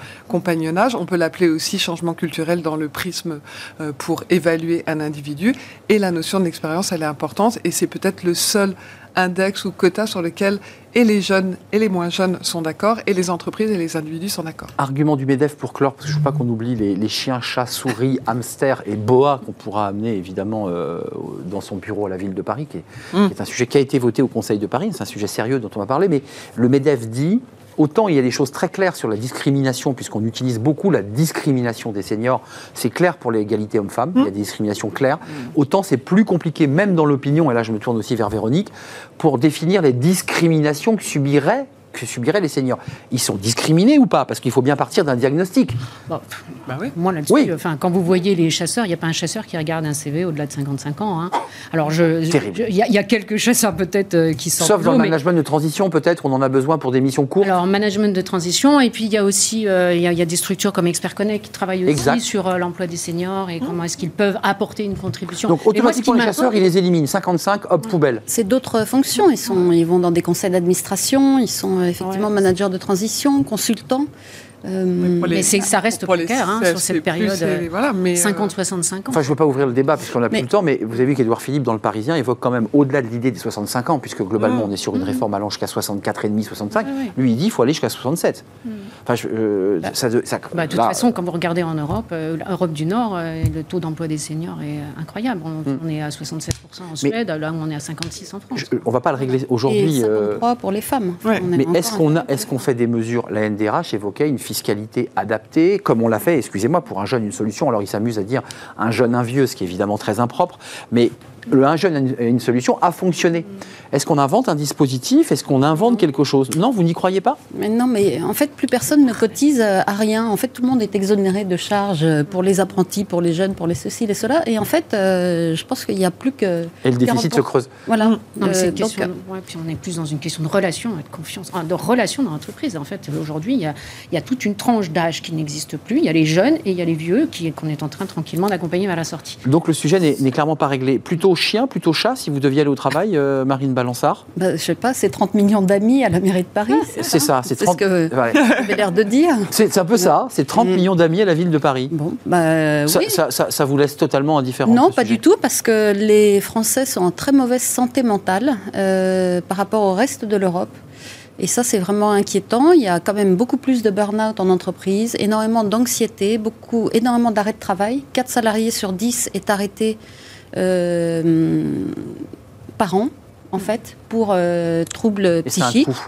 compagnonnage. On peut l'appeler aussi changement culturel dans le prisme euh, pour évaluer un individu. Et la notion d'expérience, elle est importante et c'est peut-être le seul index ou quota sur lequel et les jeunes et les moins jeunes sont d'accord, et les entreprises et les individus sont d'accord. Argument du MEDEF pour clore, parce que je ne veux pas qu'on oublie les, chiens, chats, souris, hamsters et boas qu'on pourra amener évidemment euh, dans son bureau à la ville de Paris, qui est, mmh. qui est, un sujet qui a été voté au Conseil de Paris, c'est un sujet sérieux dont on va parler, mais le MEDEF dit Autant il y a des choses très claires sur la discrimination, puisqu'on utilise beaucoup la discrimination des seniors. C'est clair pour l'égalité homme-femme, il y a des discriminations claires. Autant c'est plus compliqué, même dans l'opinion, et là je me tourne aussi vers Véronique, pour définir les discriminations que subiraient que subiraient les seniors. Ils sont discriminés ou pas? Parce qu'il faut bien partir d'un diagnostic. bah oui. Moi, là-dessus, oui. enfin, quand vous voyez les chasseurs, il n'y a pas un chasseur qui regarde un CV au-delà de 55 ans. Hein. Alors, il y, a quelques chasseurs peut-être euh, qui sortent. Sauf dans le management de transition, peut-être, on en a besoin pour des missions courtes. Alors, management de transition, et puis il y a aussi euh, il y, a des structures comme Expert Connect qui travaillent aussi sur euh, l'emploi des seniors et comment est-ce qu'ils peuvent apporter une contribution. Donc, automatiquement, les chasseurs, ils les éliminent. 55, hop, poubelle. C'est d'autres fonctions. Ils, sont, ils vont dans des conseils d'administration, ils sont effectivement manager de transition, consultant. Euh, Pour les- Mais c'est- ça reste pour les précaire hein, sur cette période voilà, mais, euh, 50-65 ans. Enfin, je ne veux pas ouvrir le débat puisqu'on n'a plus Mais- le temps, mais vous avez vu qu'Édouard Philippe, dans le Parisien, évoque quand même au-delà de l'idée des 65 ans, puisque globalement, on est sur une réforme allant jusqu'à 64,5, 65. Ouais, ouais. Lui, il dit qu'il faut aller jusqu'à 67. Enfin, je- euh, Bah, ça, de- ça- Bah, de toute là, façon, quand vous regardez en Europe, euh, l'Europe du Nord, euh, le taux d'emploi des seniors est euh, incroyable. On, Hmm. on est à 67% en Suède, là où on est à 56 en France. je- on ne va pas le régler aujourd'hui. Et euh, 53 pour les femmes. Ouais. Mais qu'on est-ce qu'on fait des mesures? La NDRH évoquait une fiscalité adaptée, comme on l'a fait, excusez-moi, pour un jeune, une solution. Alors il s'amuse à dire un jeune, un vieux, ce qui est évidemment très impropre, mais le un jeune, une, une solution a fonctionné. Est-ce qu'on invente un dispositif? Est-ce qu'on invente quelque chose? Non, vous n'y croyez pas? Mais non, mais en fait, plus personne ne cotise euh, à rien. En fait, tout le monde est exonéré de charges euh, pour les apprentis, pour les jeunes, pour les ceci, les cela. Et en fait, euh, je pense qu'il n'y a plus que. Et le déficit 40%. se creuse. Voilà. Non, mais c'est Euh, une question. donc, ouais, puis on est plus dans une question de relation et de confiance, de relation dans l'entreprise. En fait, aujourd'hui, il y a, il y a toute une tranche d'âge qui n'existe plus. Il y a les jeunes et il y a les vieux qui qu'on est en train tranquillement d'accompagner vers la sortie. Donc le sujet n'est clairement pas réglé. Plutôt chien, plutôt chat, si vous deviez aller au travail, euh, Marine Balançard bah, je sais pas, c'est 30 millions d'amis à la mairie de Paris. C'est ça, c'est C'est 30... ce que Ouais. vous avez l'air de dire. C'est un peu ça, c'est 30 Mm. millions d'amis à la ville de Paris. Bon, bah Ça, oui. ça- ça- ça vous laisse totalement indifférent Non, pas sujet du tout, parce que les Français sont en très mauvaise santé mentale euh, par rapport au reste de l'Europe. Et ça, c'est vraiment inquiétant. Il y a quand même beaucoup plus de burn-out en entreprise, énormément d'anxiété, beaucoup, énormément d'arrêts de travail. 4 salariés sur 10 est arrêté euh, par an, en fait, pour euh, troubles Et c'est un psychiques. coût.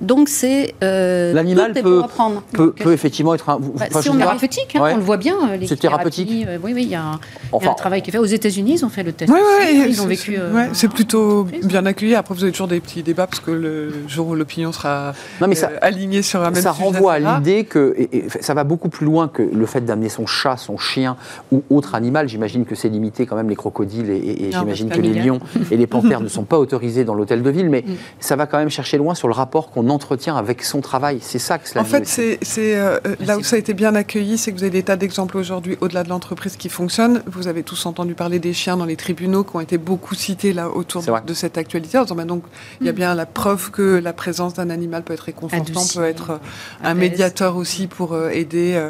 Donc, c'est. euh, L'animal peut- bon. Peut, Donc, peut effectivement être un... vous- Bah, arrive- Thérapeutique, hein, Ouais. on le voit bien. euh, C'est thérapeutique. euh, oui, oui, il y a un, il y a Enfin, un travail qui est fait. Aux États-Unis, ils ont fait le test. Ouais, aussi, ouais, ils ont c'est- vécu. euh, ouais, c'est plutôt entreprise. bien accueilli. Après, vous avez toujours des petits débats parce que le jour où l'opinion sera non, mais ça, euh, alignée sur un même ça sujet, renvoie à l'idée que et- et ça va beaucoup plus loin que le fait d'amener son chat, son chien ou autre animal. J'imagine que c'est limité quand même les crocodiles et, et- et Non, j'imagine que les lions et les panthères ne sont pas autorisés dans l'hôtel de ville, mais ça va quand même chercher loin sur le rapport qu'on entretient avec son travail. C'est ça que cela En fait, c'est euh, euh, là où ça a été bien accueilli, c'est que vous avez des tas d'exemples aujourd'hui au-delà de l'entreprise qui fonctionne. Vous avez tous entendu parler des chiens dans les tribunaux qui ont été beaucoup cités là autour de cette actualité. En disant, bah, donc, il y a bien la preuve que la présence d'un animal peut être réconfortant, peut être euh, un médiateur aussi pour euh, aider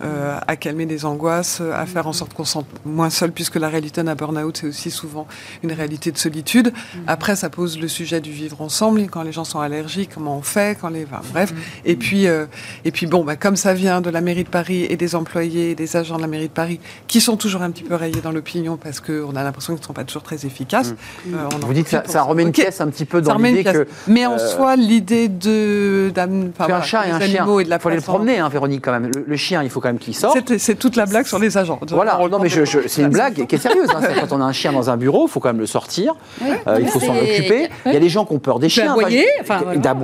à calmer des angoisses, à faire en sorte qu'on se sente moins seul, puisque la réalité d'un burn-out, c'est aussi souvent une réalité de solitude. Après, ça pose le sujet du vivre ensemble, quand les gens sont allergiques, comment on fait, quand les... enfin, bref. Et puis, euh, et puis bon, bah, comme ça vient de la mairie de Paris et des employés et des agents de la mairie de Paris, qui sont toujours un petit peu rayés dans l'opinion parce qu'on a l'impression qu'ils ne sont pas toujours très efficaces. euh, on en Vous dites que ça, remet une Ok, pièce un petit peu dans l'idée que Mais en euh, soi, l'idée de enfin, que un voilà, chat et un chien, animaux et de la il faut aller le promener, hein, Véronique quand même. Le, le chien, il faut quand même qu'il sorte. C'est- toute la blague sur les agents. Voilà, non mais je- c'est une blague qui est sérieuse. hein. Quand on a un chien dans un bureau, il faut quand même le sortir. Oui. Euh, il faut s'en occuper. Il y a des gens qui ont peur des chiens.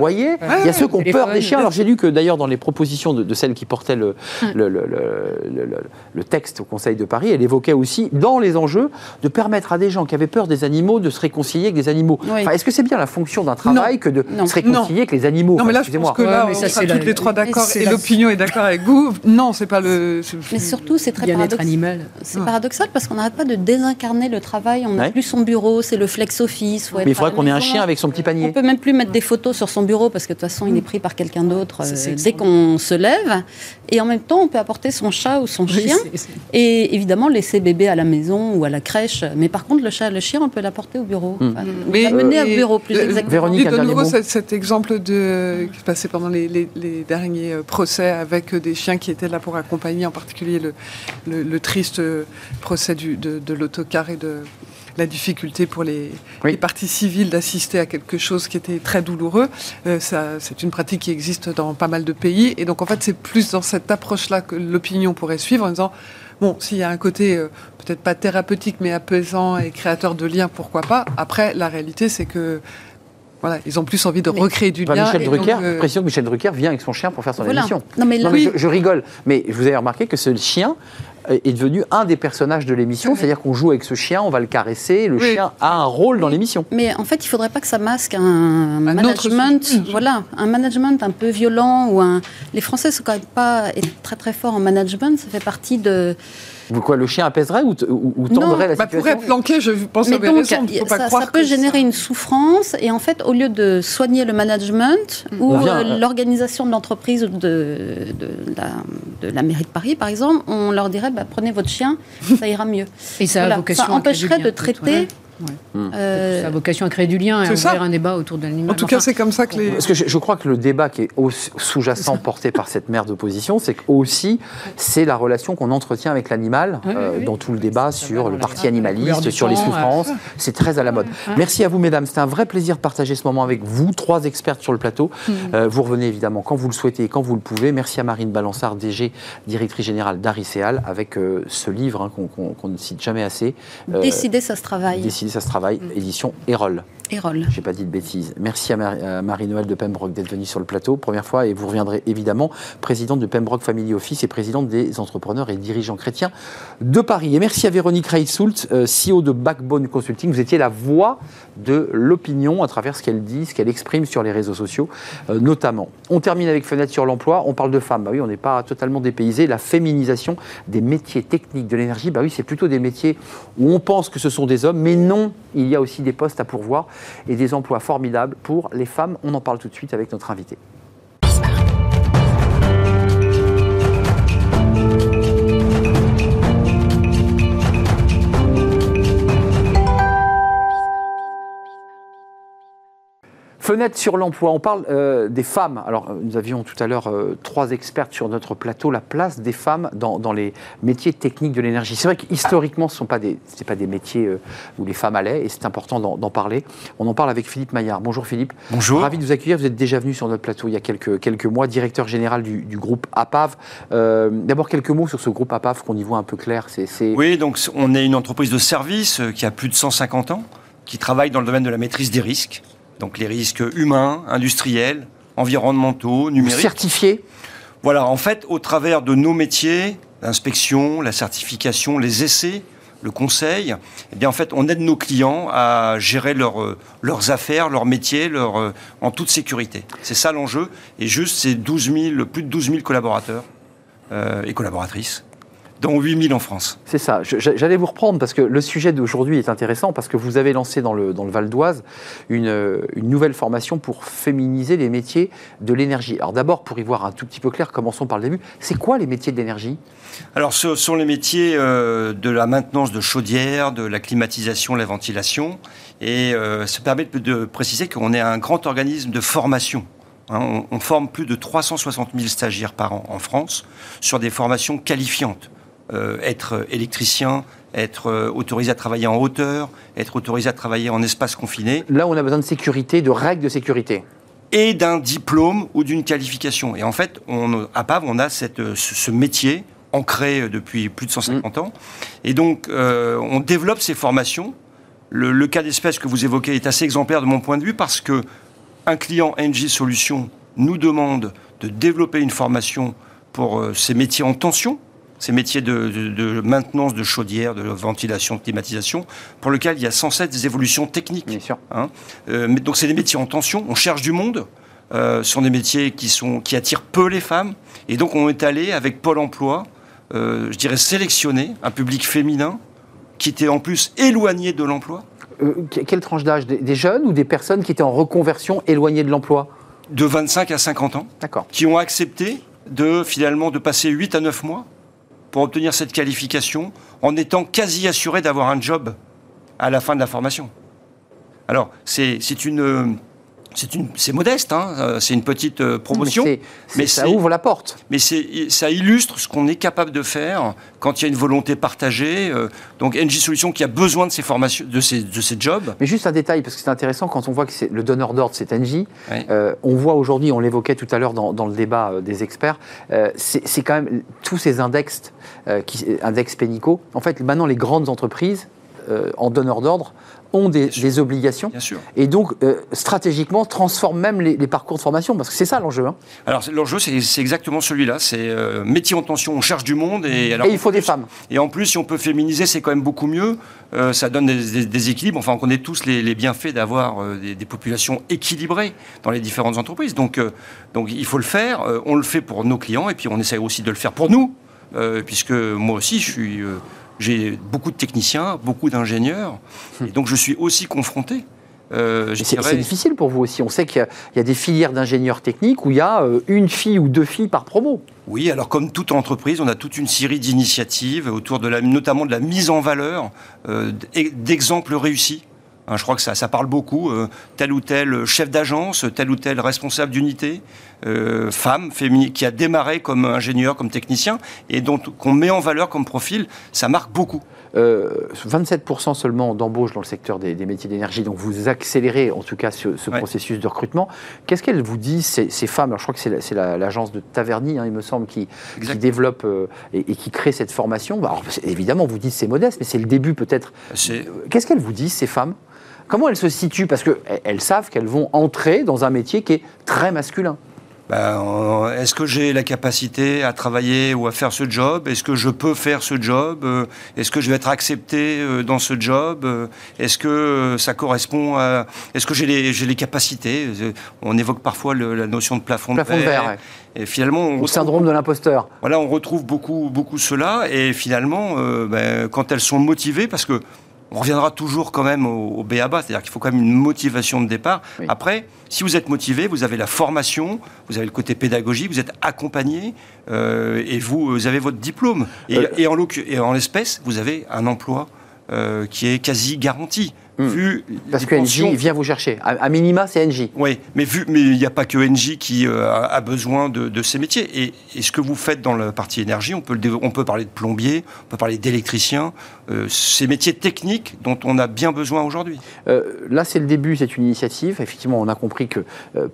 Enfin, enfin. Il y a ceux qui ont peur des chiens. Alors j'ai lu que d'ailleurs dans les propositions de, de celle qui portait le, le, le- le- le- le- le texte au Conseil de Paris, elle évoquait aussi dans les enjeux de permettre à des gens qui avaient peur des animaux de se réconcilier avec des animaux. Oui. Enfin, Est-ce que c'est bien la fonction d'un travail que de Non. se réconcilier avec les animaux Non, mais là, Enfin, je pense que là, Ouais, on ça, sera c'est toutes la- les trois d'accord c'est et la- l'opinion est d'accord avec vous. Non, c'est pas le. Mais surtout, c'est très paradoxal. C'est paradoxal parce qu'on n'arrête pas de désincarner le travail. On n'a plus son bureau, c'est le flex office. Mais il faudrait qu'on ait un chien avec son petit On panier. peut même plus mettre des photos sur son bureau parce que de toute façon, il est pris par quelqu'un d'autre euh, dès qu'on se lève. Et en même temps, on peut apporter son chat ou son Oui, chien. Et évidemment, laisser bébé à la maison ou à la crèche. Mais par contre, le chat le chien, on peut l'apporter au bureau. Enfin, Mais- l'amener au bureau, plus euh, exactement. Véronique, de nouveau, cet, cet exemple de, qui passait pendant les, les- les derniers euh, procès avec euh, des chiens qui étaient là pour accompagner, en particulier le, le- le triste euh, procès du- de, de l'autocar et de la difficulté pour les, Oui. les parties civiles d'assister à quelque chose qui était très douloureux. Euh, ça, c'est une pratique qui existe dans pas mal de pays. Et donc, en fait, c'est plus dans cette approche-là que l'opinion pourrait suivre en disant Bon, s'il y a un côté euh, peut-être pas thérapeutique, mais apaisant et créateur de liens, pourquoi pas Après, la réalité, c'est que voilà, ils ont plus envie de Mais- recréer du lien. Michel donc, Drucker, euh, précision que Michel Drucker vient avec son chien pour faire son Voilà. émission. Non, mais là, Non, mais Oui. je, je rigole, mais vous avez remarqué que ce chien est devenu un des personnages de l'émission, c'est-à-dire qu'on joue avec ce chien, on va le caresser, le Oui. chien a un rôle dans l'émission. Mais en fait, il faudrait pas que ça masque un, management, voilà, un management un peu violent ou un. Les Français sont quand même pas très très forts en management. Ça fait partie de quoi, le chien apaiserait ou, ou, tendrait la bah, situation Pour être planqué, je pense Mais donc, faut pas ça, croire ça peut que générer une souffrance et en fait, au lieu de soigner le management ou On vient, euh, euh, l'organisation de l'entreprise ou de, de, la, de la mairie de Paris, par exemple, on leur dirait bah, prenez votre chien, ça ira mieux. Et ça a vocation empêcherait de traiter. ouais. Euh, Ça a vocation à créer du lien et à ouvrir un débat autour de l'animal. En tout cas, c'est comme ça que les. Parce que je, je crois que le débat qui est sous-jacent porté par cette mère d'opposition, c'est aussi c'est la relation qu'on entretient avec l'animal Oui, euh, oui. dans tout le débat sur le parti animaliste, sur les souffrances. C'est très à la mode. Ouais. Merci à vous, mesdames. C'était un vrai plaisir de partager ce moment avec vous, trois expertes sur le plateau. Mm. Euh, vous revenez évidemment quand vous le souhaitez et quand vous le pouvez. Merci à Marine Balançard, DG, directrice générale d'Ariceal, avec euh, ce livre hein, qu'on ne cite jamais assez. Euh, Décider, ça se travaille. Décider, ça se travaille, édition Erol. J'ai pas dit de bêtises. Merci à, Marie- à Marie-Noël de Pembroke d'être venue sur le plateau, première fois, et vous reviendrez évidemment, présidente de Pembroke Family Office et présidente des entrepreneurs et dirigeants chrétiens de Paris. Et merci à Véronique Reitsoult, euh, CEO de Backbone Consulting. Vous étiez la voix de l'opinion à travers ce qu'elle dit, ce qu'elle exprime sur les réseaux sociaux, euh, notamment. On termine avec Fenêtre sur l'emploi. On parle de femmes. Bah oui, on n'est pas totalement dépaysé. La féminisation des métiers techniques de l'énergie, bah oui, c'est plutôt des métiers où on pense que ce sont des hommes, mais non, il y a aussi des postes à pourvoir et des emplois formidables pour les femmes. On en parle tout de suite avec notre invité. Fenêtre sur l'emploi, on parle euh, des femmes. Alors, euh, nous avions tout à l'heure euh, trois expertes sur notre plateau, la place des femmes dans, dans les métiers techniques de l'énergie. C'est vrai qu'historiquement, ce ne sont pas des, c'est pas des métiers euh, où les femmes allaient, et c'est important d'en, parler. On en parle avec Philippe Maillard. Bonjour Philippe. Bonjour. Ravi de vous accueillir. Vous êtes déjà venu sur notre plateau il y a quelques, quelques mois, directeur général du, du groupe APAV. D'abord, quelques mots sur ce groupe APAV qu'on y voit un peu clair. C'est, c'est- Oui, donc on est une entreprise de service qui a plus de 150 ans, qui travaille dans le domaine de la maîtrise des risques. Donc les risques humains, industriels, environnementaux, numériques. certifié. Voilà, en fait, au travers de nos métiers, l'inspection, la certification, les essais, le conseil, eh bien en fait, on aide nos clients à gérer leur, euh, leurs affaires, leurs métiers, leur, euh, en toute sécurité. C'est ça l'enjeu. Et juste, c'est 12 000, plus de 12 000 collaborateurs euh, et collaboratrices, dont 8 000 en France. C'est ça. J'allais vous reprendre parce que le sujet d'aujourd'hui est intéressant parce que vous avez lancé dans le, dans le Val d'Oise une, euh, une nouvelle formation pour féminiser les métiers de l'énergie. Alors d'abord, pour y voir un tout petit peu clair, commençons par le début. C'est quoi les métiers de l'énergie? Alors, ce sont les métiers euh, de la maintenance de chaudières, de la climatisation, la ventilation. Et euh, ça permet de, de préciser qu'on est un grand organisme de formation. Hein, on, on forme plus de 360 000 stagiaires par an en France sur des formations qualifiantes. Euh, être électricien, être euh, autorisé à travailler en hauteur, être autorisé à travailler en espace confiné, Là, on a besoin de sécurité, de règles de sécurité. et d'un diplôme ou d'une qualification. Et en fait, on, à PAV, on a cette, ce, métier ancré depuis plus de 150 ans. Et donc, euh, on développe ces formations. Le, le cas d'espèce que vous évoquez est assez exemplaire de mon point de vue parce que un client NG Solutions nous demande de développer une formation pour euh, ces métiers en tension, ces métiers de, de- de maintenance de chaudière, de ventilation, de climatisation, pour lequel il y a sans cesse des évolutions techniques. Bien sûr. Hein. Euh, mais donc c'est des métiers en tension, on cherche du monde, euh, ce sont des métiers qui, sont, qui attirent peu les femmes, et donc on est allé avec Pôle Emploi, euh, je dirais sélectionner un public féminin qui était en plus éloigné de l'emploi, que- quelle tranche d'âge? Des, des jeunes ou des personnes qui étaient en reconversion éloignées de l'emploi? De 25 à 50 ans, D'accord. qui ont accepté de finalement de passer 8 à 9 mois pour obtenir cette qualification en étant quasi assuré d'avoir un job à la fin de la formation. Alors, c'est une... C'est modeste, hein, euh, c'est une petite euh, promotion. Mais, ça ouvre la porte. Mais ça illustre ce qu'on est capable de faire quand il y a une volonté partagée. euh, donc NJ Solutions qui a besoin de ces formations, de ces, de ces jobs. Mais juste un détail, parce que c'est intéressant quand on voit que c'est le donneur d'ordre, c'est NJ. Ouais. Euh, on voit aujourd'hui, on l'évoquait tout à l'heure dans, dans le débat des experts, euh, c'est quand même tous ces index, euh, qui, index pénicaux. En fait, maintenant, les grandes entreprises en donneur d'ordre ont des, des obligations. Bien sûr. Et donc, euh, stratégiquement, transforment même les, les parcours de formation, parce que c'est ça l'enjeu. hein. Alors l'enjeu, c'est exactement celui-là. C'est euh, métier en tension, on cherche du monde. Et, alors, Et il faut des femmes. Et en plus, si on peut féminiser, c'est quand même beaucoup mieux. Euh, ça donne des, des- des équilibres. Enfin, on connaît tous les, les bienfaits d'avoir des, populations équilibrées dans les différentes entreprises. Donc, donc il faut le faire. On le fait pour nos clients et puis on essaie aussi de le faire pour nous. puisque moi aussi, je suis, j'ai beaucoup de techniciens, beaucoup d'ingénieurs, et donc je suis aussi confronté. euh, c'est, dirais- difficile pour vous aussi. On sait qu'il y a, il y a des filières d'ingénieurs techniques où il y a euh, une fille ou deux filles par promo. Oui, alors comme toute entreprise, on a toute une série d'initiatives autour de la, notamment de la mise en valeur euh, d'exemples réussis. Hein, je crois que ça, ça parle beaucoup. euh, tel ou tel chef d'agence, tel ou tel responsable d'unité, euh, femme, féminine, qui a démarré comme ingénieur, comme technicien, et dont qu'on met en valeur comme profil, ça marque beaucoup. Euh, 27% seulement d'embauches dans le secteur des, des métiers d'énergie. Donc vous accélérez en tout cas ce, ce Ouais. processus de recrutement. Qu'est-ce qu'elles vous disent, ces, ces femmes? Alors je crois que c'est la- c'est la- l'agence de Taverny, hein, il me semble, qui, développe euh, et, et qui crée cette formation. Bah, alors, évidemment, vous dites c'est modeste, mais c'est le début peut-être. Qu'est-ce qu'elles vous disent, ces femmes? Comment elles se situent? Parce qu'elles elles savent qu'elles vont entrer dans un métier qui est très masculin. Ben, euh, Est-ce que j'ai la capacité à travailler ou à faire ce job? Est-ce que je peux faire ce job? Euh, Est-ce que je vais être accepté euh, dans ce job? Est-ce que ça correspond à... Est-ce que j'ai les, j'ai les capacités? On évoque parfois le- la notion de plafond, Plafond de verre, ouais. Et finalement, on Au retrouve- syndrome de l'imposteur. voilà, on retrouve beaucoup, beaucoup cela. Et finalement, euh, ben, quand elles sont motivées, parce que on reviendra toujours quand même au, au B.A.B.A., c'est-à-dire qu'il faut quand même une motivation de départ. Oui. Après, si vous êtes motivé, vous avez la formation, vous avez le côté pédagogique, vous êtes accompagné euh, et vous, vous avez votre diplôme. Et, Euh, et en, l'occu- et en l'espèce, vous avez un emploi euh, qui est quasi garanti. Hmm. Vu Parce que pensions- NJ vient vous chercher. À, à minima, c'est NJ. oui, mais vu, mais il n'y a pas que NJ qui euh, a, besoin de, de ces métiers. Et, et ce que vous faites dans la partie énergie, on peut, le on peut parler de plombier, on peut parler d'électricien, euh, ces métiers techniques dont on a bien besoin aujourd'hui. Euh, là, c'est le début, c'est une initiative. Effectivement, on a compris que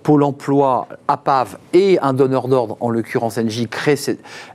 Pôle emploi, APAV et un donneur d'ordre, en l'occurrence NJ,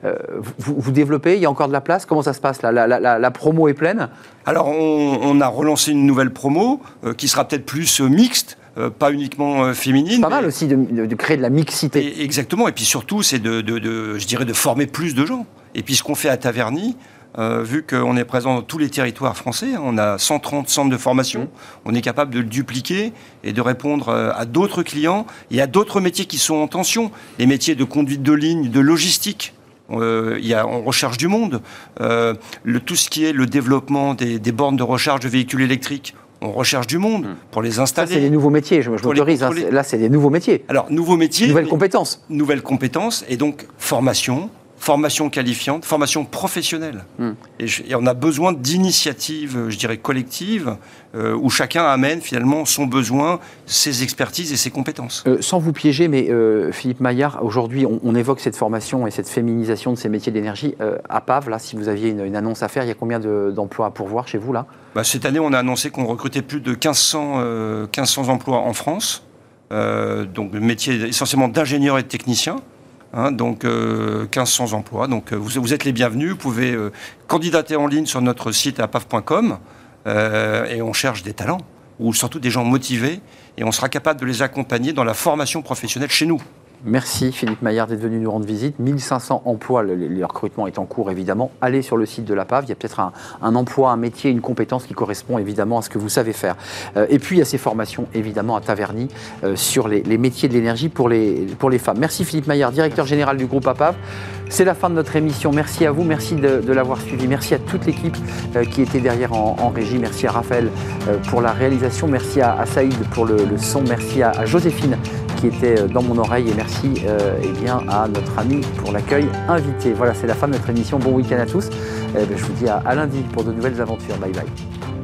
euh, vous, vous développez Il y a encore de la place? Comment ça se passe là? La, la- la- la promo est pleine? Alors, on, on a relancé une nouvelle promo euh, qui sera peut-être plus euh, mixte, euh, pas uniquement euh, féminine. C'est pas mal mais- aussi de, de- de créer de la mixité. Et- exactement. Et puis surtout, c'est de, de- de- je dirais, de former plus de gens. Et puis ce qu'on fait à Taverny, euh, vu qu'on est présent dans tous les territoires français, hein, on a 130 centres de formation, on est capable de le dupliquer et de répondre à d'autres clients et à d'autres métiers qui sont en tension. Les métiers de conduite de ligne, de logistique. Euh, il y a, on recherche du monde. Euh, le, tout ce qui est le développement des, des bornes de recharge de véhicules électriques, on recherche du monde pour les installer. c'est des nouveaux métiers, je, je m'autorise. hein, là, c'est des nouveaux métiers. Alors, nouveaux métiers. Nouvelles compétences. nouvelles compétences et donc formation, formation qualifiante, formation professionnelle. Hmm. Et, je- et on a besoin d'initiatives, euh, je dirais, collectives, euh, où chacun amène finalement son besoin, ses expertises et ses compétences. Euh, sans vous piéger, mais euh, Philippe Maillard, aujourd'hui, on, on évoque cette formation et cette féminisation de ces métiers d'énergie. À PAV, là, si vous aviez une, une annonce à faire, il y a combien de- d'emplois à pourvoir chez vous, là? Bah, cette année, on a annoncé qu'on recrutait plus de 1500, euh, 1500 emplois en France, donc le métier essentiellement d'ingénieurs et de techniciens. Hein, donc euh, 1500 emplois. Donc euh, vous, êtes les bienvenus. Vous pouvez euh, candidater en ligne sur notre site apaf.com euh, et on cherche des talents ou surtout des gens motivés et on sera capable de les accompagner dans la formation professionnelle chez nous. Merci Philippe Maillard d'être venu nous rendre visite. 1500 emplois, le, recrutement est en cours évidemment. Allez sur le site de la PAV, il y a peut-être un, emploi, un métier, une compétence qui correspond évidemment à ce que vous savez faire. Euh, et puis il y a ces formations évidemment à Taverny euh, sur les, les métiers de l'énergie pour les, pour les femmes. Merci Philippe Maillard, directeur général du groupe APAV. C'est la fin de notre émission. Merci à vous, merci de, l'avoir suivi. Merci à toute l'équipe euh, qui était derrière en, régie. Merci à Raphaël euh, pour la réalisation. Merci à, Saïd pour le, son. Merci à, Joséphine qui était euh, dans mon oreille. Et merci eh bien, à notre ami pour l'accueil invité. Voilà, c'est la fin de notre émission. Bon week-end à tous. Eh ben, je vous dis à lundi pour de nouvelles aventures. Bye bye.